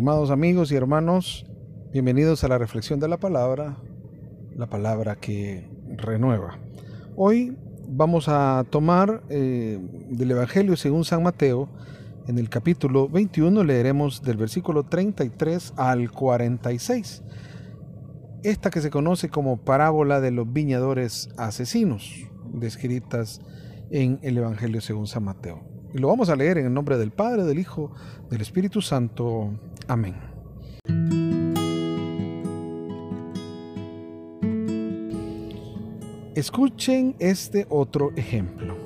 Estimados amigos y hermanos, bienvenidos a la reflexión de la palabra, la palabra que renueva. Hoy vamos a tomar eh, del Evangelio según San Mateo, en el capítulo 21 leeremos del versículo 33 al 46. Esta que se conoce como parábola de los viñadores asesinos, descritas en el Evangelio según San Mateo. Y lo vamos a leer en el nombre del Padre, del Hijo, del Espíritu Santo. Amén. Escuchen este otro ejemplo.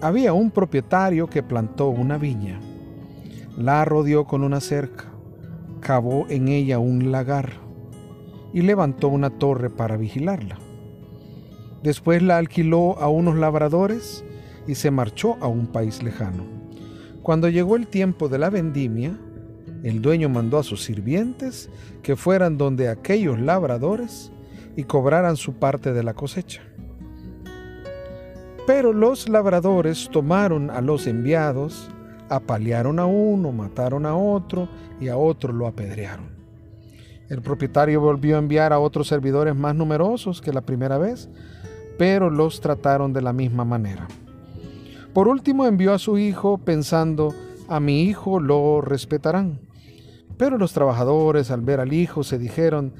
Había un propietario que plantó una viña, la rodeó con una cerca, cavó en ella un lagar y levantó una torre para vigilarla. Después la alquiló a unos labradores y se marchó a un país lejano. Cuando llegó el tiempo de la vendimia, el dueño mandó a sus sirvientes que fueran donde aquellos labradores y cobraran su parte de la cosecha. Pero los labradores tomaron a los enviados, apalearon a uno, mataron a otro y a otro lo apedrearon. El propietario volvió a enviar a otros servidores más numerosos que la primera vez, pero los trataron de la misma manera. Por último envió a su hijo pensando, a mi hijo lo respetarán. Pero los trabajadores al ver al hijo se dijeron,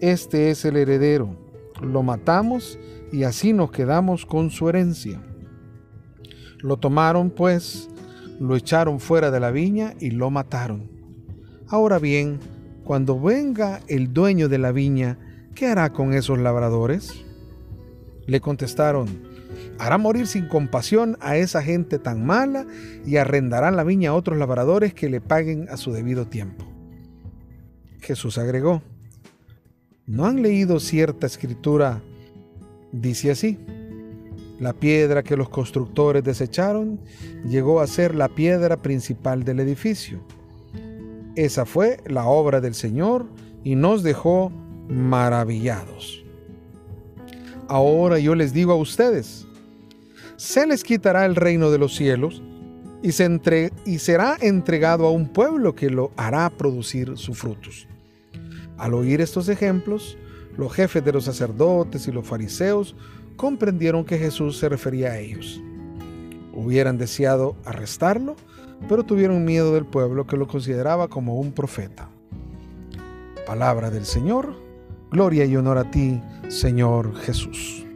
este es el heredero, lo matamos y así nos quedamos con su herencia. Lo tomaron pues, lo echaron fuera de la viña y lo mataron. Ahora bien, cuando venga el dueño de la viña, ¿qué hará con esos labradores? Le contestaron, hará morir sin compasión a esa gente tan mala y arrendará la viña a otros labradores que le paguen a su debido tiempo. Jesús agregó, ¿no han leído cierta escritura? Dice así, la piedra que los constructores desecharon llegó a ser la piedra principal del edificio. Esa fue la obra del Señor y nos dejó maravillados. Ahora yo les digo a ustedes, se les quitará el reino de los cielos y, se y será entregado a un pueblo que lo hará producir sus frutos. Al oír estos ejemplos, los jefes de los sacerdotes y los fariseos comprendieron que Jesús se refería a ellos. Hubieran deseado arrestarlo, pero tuvieron miedo del pueblo que lo consideraba como un profeta. Palabra del Señor, gloria y honor a ti, Señor Jesús.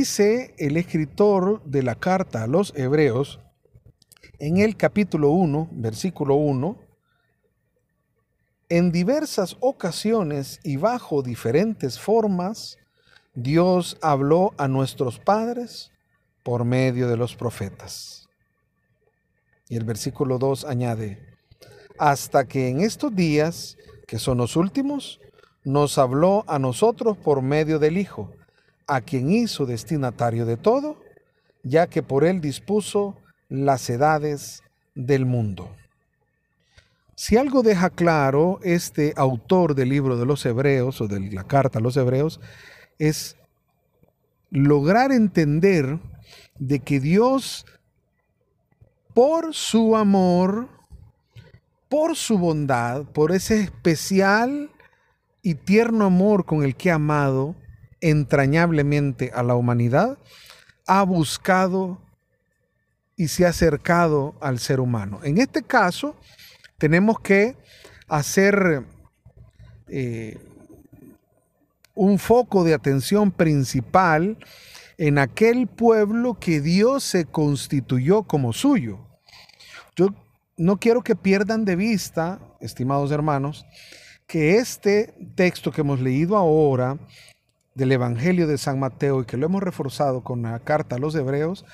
Dice el escritor de la carta a los hebreos en el capítulo 1, versículo 1, en diversas ocasiones y bajo diferentes formas, Dios habló a nuestros padres por medio de los profetas. Y el versículo 2 añade, hasta que en estos días, que son los últimos, nos habló a nosotros por medio del Hijo a quien hizo destinatario de todo, ya que por él dispuso las edades del mundo. Si algo deja claro este autor del libro de los Hebreos o de la carta a los Hebreos, es lograr entender de que Dios, por su amor, por su bondad, por ese especial y tierno amor con el que ha amado, entrañablemente a la humanidad, ha buscado y se ha acercado al ser humano. En este caso, tenemos que hacer eh, un foco de atención principal en aquel pueblo que Dios se constituyó como suyo. Yo no quiero que pierdan de vista, estimados hermanos, que este texto que hemos leído ahora del Evangelio de San Mateo y que lo hemos reforzado con la carta a los hebreos,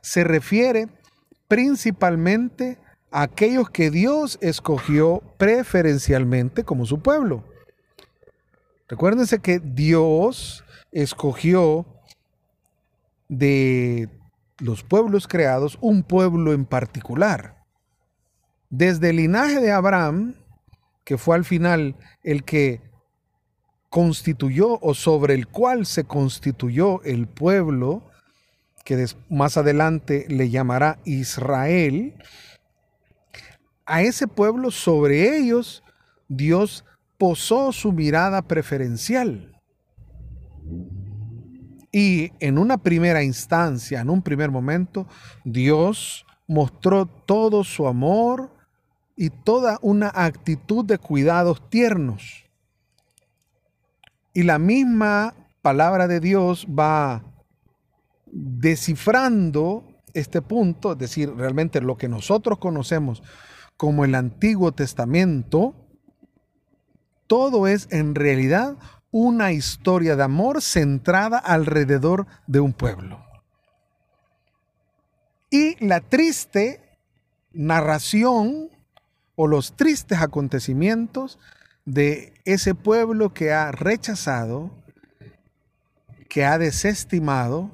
se refiere principalmente a aquellos que Dios escogió preferencialmente como su pueblo. Recuérdense que Dios escogió de los pueblos creados un pueblo en particular. Desde el linaje de Abraham, que fue al final el que constituyó o sobre el cual se constituyó el pueblo que más adelante le llamará Israel, a ese pueblo sobre ellos Dios posó su mirada preferencial. Y en una primera instancia, en un primer momento, Dios mostró todo su amor y toda una actitud de cuidados tiernos. Y la misma palabra de Dios va descifrando este punto, es decir, realmente lo que nosotros conocemos como el Antiguo Testamento, todo es en realidad una historia de amor centrada alrededor de un pueblo. Y la triste narración o los tristes acontecimientos de ese pueblo que ha rechazado, que ha desestimado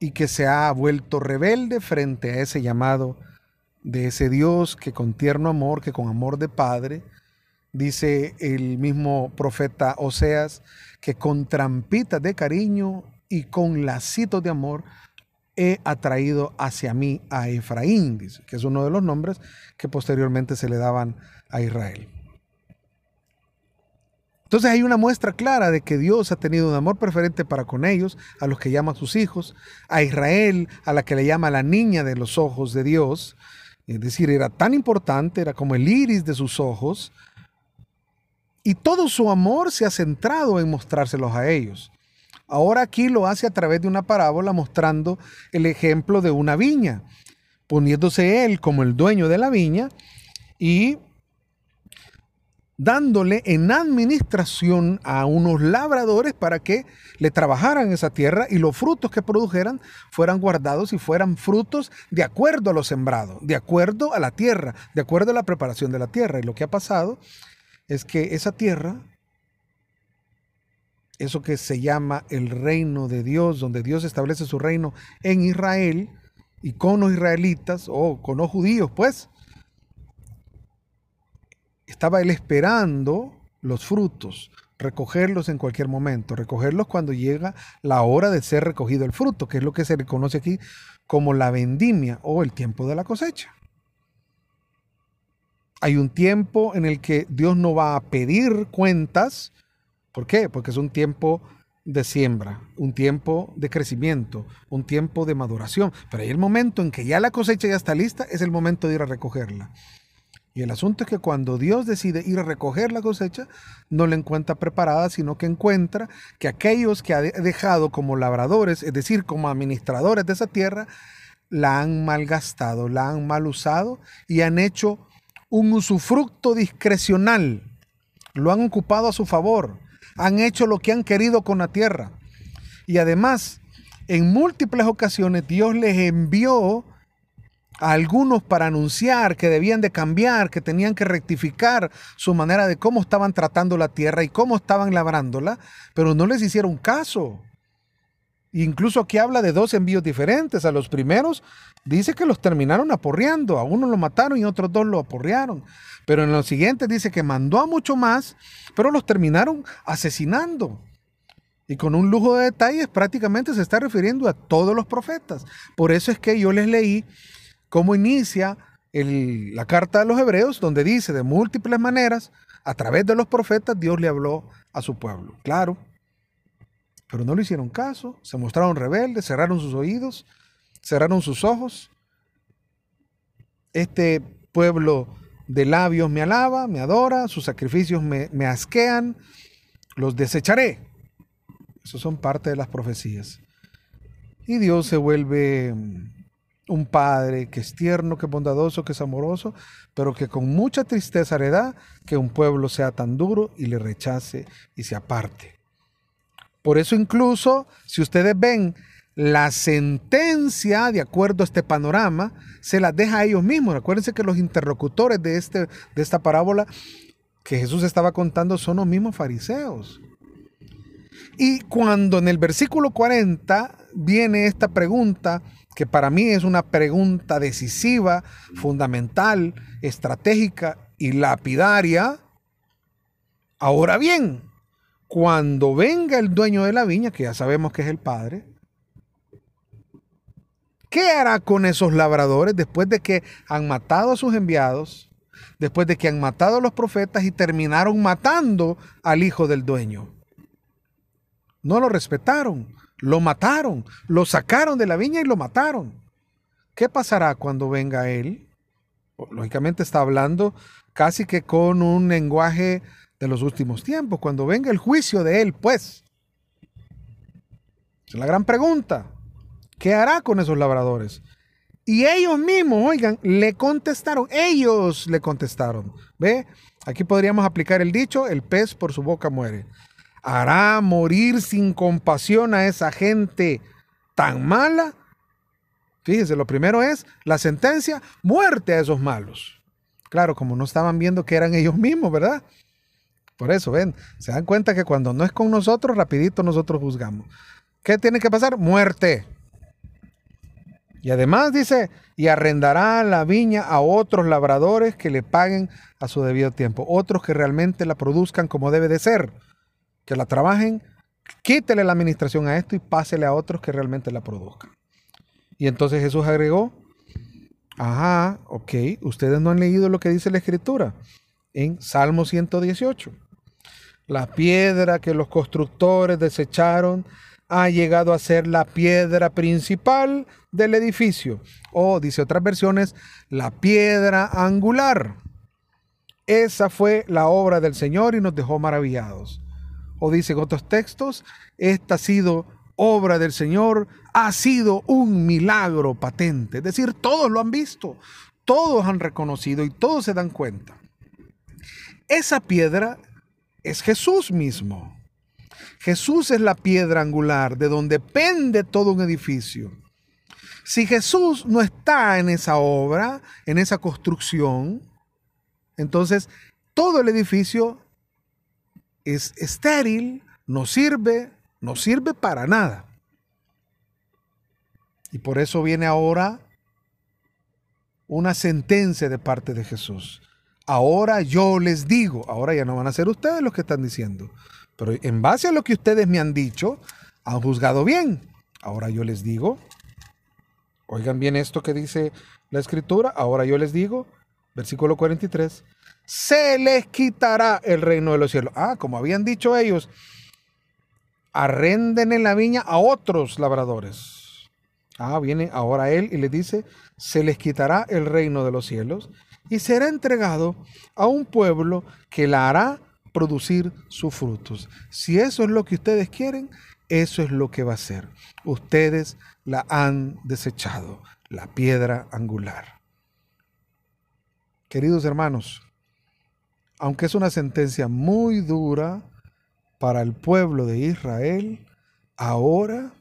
y que se ha vuelto rebelde frente a ese llamado de ese Dios que con tierno amor, que con amor de Padre, dice el mismo profeta Oseas, que con trampitas de cariño y con lacitos de amor he atraído hacia mí a Efraín, que es uno de los nombres que posteriormente se le daban a Israel. Entonces hay una muestra clara de que Dios ha tenido un amor preferente para con ellos, a los que llama sus hijos, a Israel, a la que le llama la niña de los ojos de Dios, es decir, era tan importante, era como el iris de sus ojos. Y todo su amor se ha centrado en mostrárselos a ellos. Ahora aquí lo hace a través de una parábola mostrando el ejemplo de una viña, poniéndose él como el dueño de la viña y dándole en administración a unos labradores para que le trabajaran esa tierra y los frutos que produjeran fueran guardados y fueran frutos de acuerdo a lo sembrado, de acuerdo a la tierra, de acuerdo a la preparación de la tierra. Y lo que ha pasado es que esa tierra, eso que se llama el reino de Dios, donde Dios establece su reino en Israel y con los israelitas o con los judíos, pues, estaba él esperando los frutos, recogerlos en cualquier momento, recogerlos cuando llega la hora de ser recogido el fruto, que es lo que se le conoce aquí como la vendimia o el tiempo de la cosecha. Hay un tiempo en el que Dios no va a pedir cuentas. ¿Por qué? Porque es un tiempo de siembra, un tiempo de crecimiento, un tiempo de maduración. Pero hay el momento en que ya la cosecha ya está lista, es el momento de ir a recogerla. Y el asunto es que cuando Dios decide ir a recoger la cosecha, no la encuentra preparada, sino que encuentra que aquellos que ha dejado como labradores, es decir, como administradores de esa tierra, la han malgastado, la han mal usado y han hecho un usufructo discrecional. Lo han ocupado a su favor. Han hecho lo que han querido con la tierra. Y además, en múltiples ocasiones Dios les envió a algunos para anunciar que debían de cambiar, que tenían que rectificar su manera de cómo estaban tratando la tierra y cómo estaban labrándola, pero no les hicieron caso. Incluso aquí habla de dos envíos diferentes. A los primeros dice que los terminaron aporreando, a uno lo mataron y otros dos lo aporrearon. Pero en los siguientes dice que mandó a mucho más, pero los terminaron asesinando. Y con un lujo de detalles prácticamente se está refiriendo a todos los profetas. Por eso es que yo les leí cómo inicia la carta de los hebreos, donde dice de múltiples maneras, a través de los profetas, Dios le habló a su pueblo. Claro, pero no le hicieron caso, se mostraron rebeldes, cerraron sus oídos, cerraron sus ojos. Este pueblo de labios me alaba, me adora, sus sacrificios me, me asquean, los desecharé. Eso son parte de las profecías. Y Dios se vuelve un padre que es tierno, que es bondadoso, que es amoroso, pero que con mucha tristeza le da que un pueblo sea tan duro y le rechace y se aparte. Por eso incluso, si ustedes ven la sentencia, de acuerdo a este panorama, se las deja a ellos mismos. Acuérdense que los interlocutores de, este, de esta parábola que Jesús estaba contando son los mismos fariseos. Y cuando en el versículo 40 viene esta pregunta, que para mí es una pregunta decisiva, fundamental, estratégica y lapidaria. Ahora bien, cuando venga el dueño de la viña, que ya sabemos que es el Padre, ¿Qué hará con esos labradores después de que han matado a sus enviados, después de que han matado a los profetas y terminaron matando al hijo del dueño? No lo respetaron, lo mataron, lo sacaron de la viña y lo mataron. ¿Qué pasará cuando venga él? Lógicamente está hablando casi que con un lenguaje de los últimos tiempos, cuando venga el juicio de él, pues. Es la gran pregunta. ¿Qué hará con esos labradores? Y ellos mismos, oigan, le contestaron, ellos le contestaron. ¿Ve? Aquí podríamos aplicar el dicho, el pez por su boca muere. ¿Hará morir sin compasión a esa gente tan mala? Fíjese, lo primero es la sentencia, muerte a esos malos. Claro, como no estaban viendo que eran ellos mismos, ¿verdad? Por eso, ven, se dan cuenta que cuando no es con nosotros, rapidito nosotros juzgamos. ¿Qué tiene que pasar? Muerte. Y además dice, y arrendará la viña a otros labradores que le paguen a su debido tiempo, otros que realmente la produzcan como debe de ser, que la trabajen, quítele la administración a esto y pásele a otros que realmente la produzcan. Y entonces Jesús agregó, ajá, ok, ustedes no han leído lo que dice la escritura en Salmo 118. La piedra que los constructores desecharon ha llegado a ser la piedra principal del edificio. O, dice otras versiones, la piedra angular. Esa fue la obra del Señor y nos dejó maravillados. O dicen otros textos, esta ha sido obra del Señor, ha sido un milagro patente. Es decir, todos lo han visto, todos han reconocido y todos se dan cuenta. Esa piedra es Jesús mismo. Jesús es la piedra angular de donde pende todo un edificio. Si Jesús no está en esa obra, en esa construcción, entonces todo el edificio es estéril, no sirve, no sirve para nada. Y por eso viene ahora una sentencia de parte de Jesús. Ahora yo les digo, ahora ya no van a ser ustedes los que están diciendo, pero en base a lo que ustedes me han dicho, han juzgado bien. Ahora yo les digo, oigan bien esto que dice la escritura, ahora yo les digo, versículo 43, se les quitará el reino de los cielos. Ah, como habían dicho ellos, arrenden en la viña a otros labradores. Ah, viene ahora él y le dice, se les quitará el reino de los cielos y será entregado a un pueblo que la hará producir sus frutos. Si eso es lo que ustedes quieren, eso es lo que va a ser. Ustedes la han desechado, la piedra angular. Queridos hermanos, aunque es una sentencia muy dura para el pueblo de Israel, ahora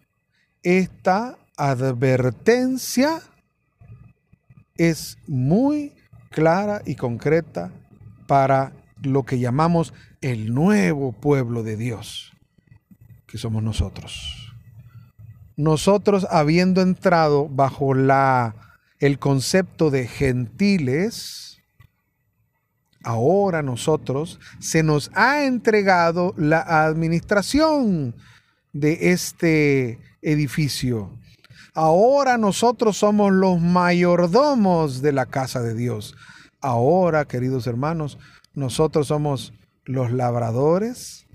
esta advertencia es muy clara y concreta para lo que llamamos el nuevo pueblo de Dios, que somos nosotros. Nosotros habiendo entrado bajo la el concepto de gentiles, ahora nosotros se nos ha entregado la administración de este edificio. Ahora nosotros somos los mayordomos de la casa de Dios. Ahora, queridos hermanos, nosotros somos los labradores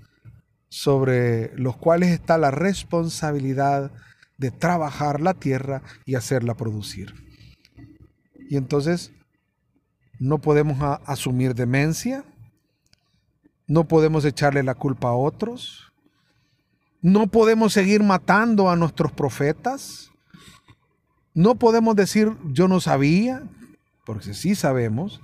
sobre los cuales está la responsabilidad de trabajar la tierra y hacerla producir. Y entonces no podemos asumir demencia, no podemos echarle la culpa a otros, no podemos seguir matando a nuestros profetas, no podemos decir yo no sabía, porque sí sabemos,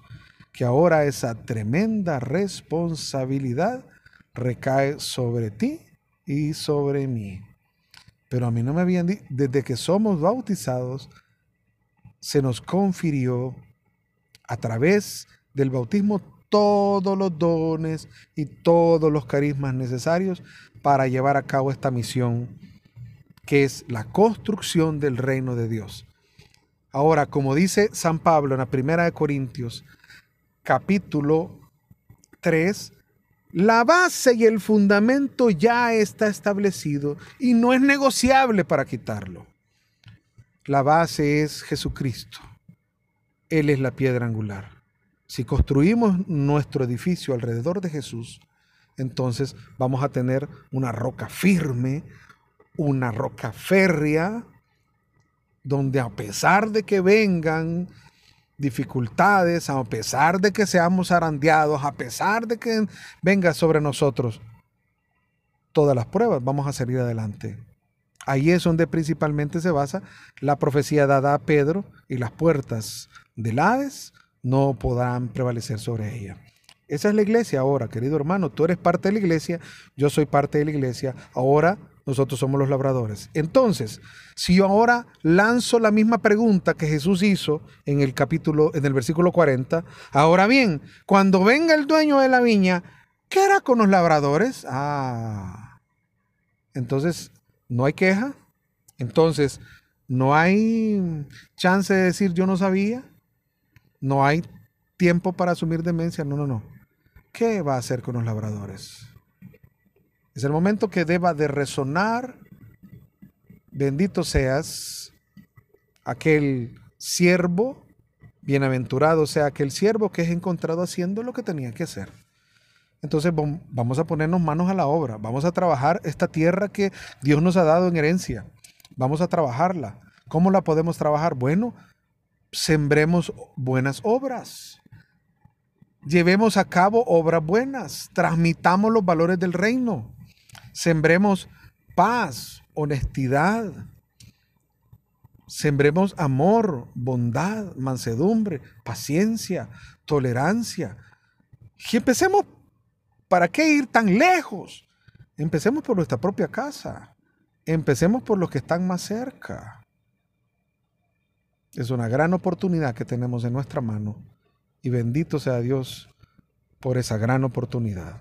que ahora esa tremenda responsabilidad recae sobre ti y sobre mí. Pero a mí no me habían dicho, desde que somos bautizados, se nos confirió a través del bautismo todos los dones y todos los carismas necesarios para llevar a cabo esta misión que es la construcción del reino de Dios. Ahora, como dice San Pablo en la primera de Corintios, capítulo 3, la base y el fundamento ya está establecido y no es negociable para quitarlo. la base es Jesucristo. Él es la piedra angular. Si construimos nuestro edificio alrededor de Jesús, entonces vamos a tener una roca firme, una roca férrea, donde a pesar de que vengan dificultades, a pesar de que seamos arandeados, a pesar de que venga sobre nosotros todas las pruebas, vamos a salir adelante. Ahí es donde principalmente se basa la profecía dada a Pedro y las puertas del Hades no podrán prevalecer sobre ella. Esa es la iglesia ahora, querido hermano. Tú eres parte de la iglesia, yo soy parte de la iglesia. Ahora nosotros somos los labradores. Entonces, si yo ahora lanzo la misma pregunta que Jesús hizo en el capítulo, en el versículo 40, ahora bien, cuando venga el dueño de la viña, ¿qué hará con los labradores? Ah, entonces, no hay queja. Entonces, no hay chance de decir yo no sabía. No hay tiempo para asumir demencia. No, no, no. ¿Qué va a hacer con los labradores? Es el momento que deba de resonar, bendito seas aquel siervo, bienaventurado sea aquel siervo que es encontrado haciendo lo que tenía que hacer. Entonces vamos a ponernos manos a la obra, vamos a trabajar esta tierra que Dios nos ha dado en herencia, vamos a trabajarla. ¿Cómo la podemos trabajar? Bueno, sembremos buenas obras. Llevemos a cabo obras buenas, transmitamos los valores del reino. Sembremos paz, honestidad. Sembremos amor, bondad, mansedumbre, paciencia, tolerancia. Y empecemos, ¿para qué ir tan lejos? Empecemos por nuestra propia casa. Empecemos por los que están más cerca. Es una gran oportunidad que tenemos en nuestra mano y bendito sea Dios por esa gran oportunidad.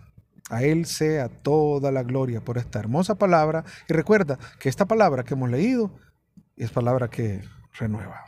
A Él sea toda la gloria por esta hermosa palabra. Y recuerda que esta palabra que hemos leído es palabra que renueva.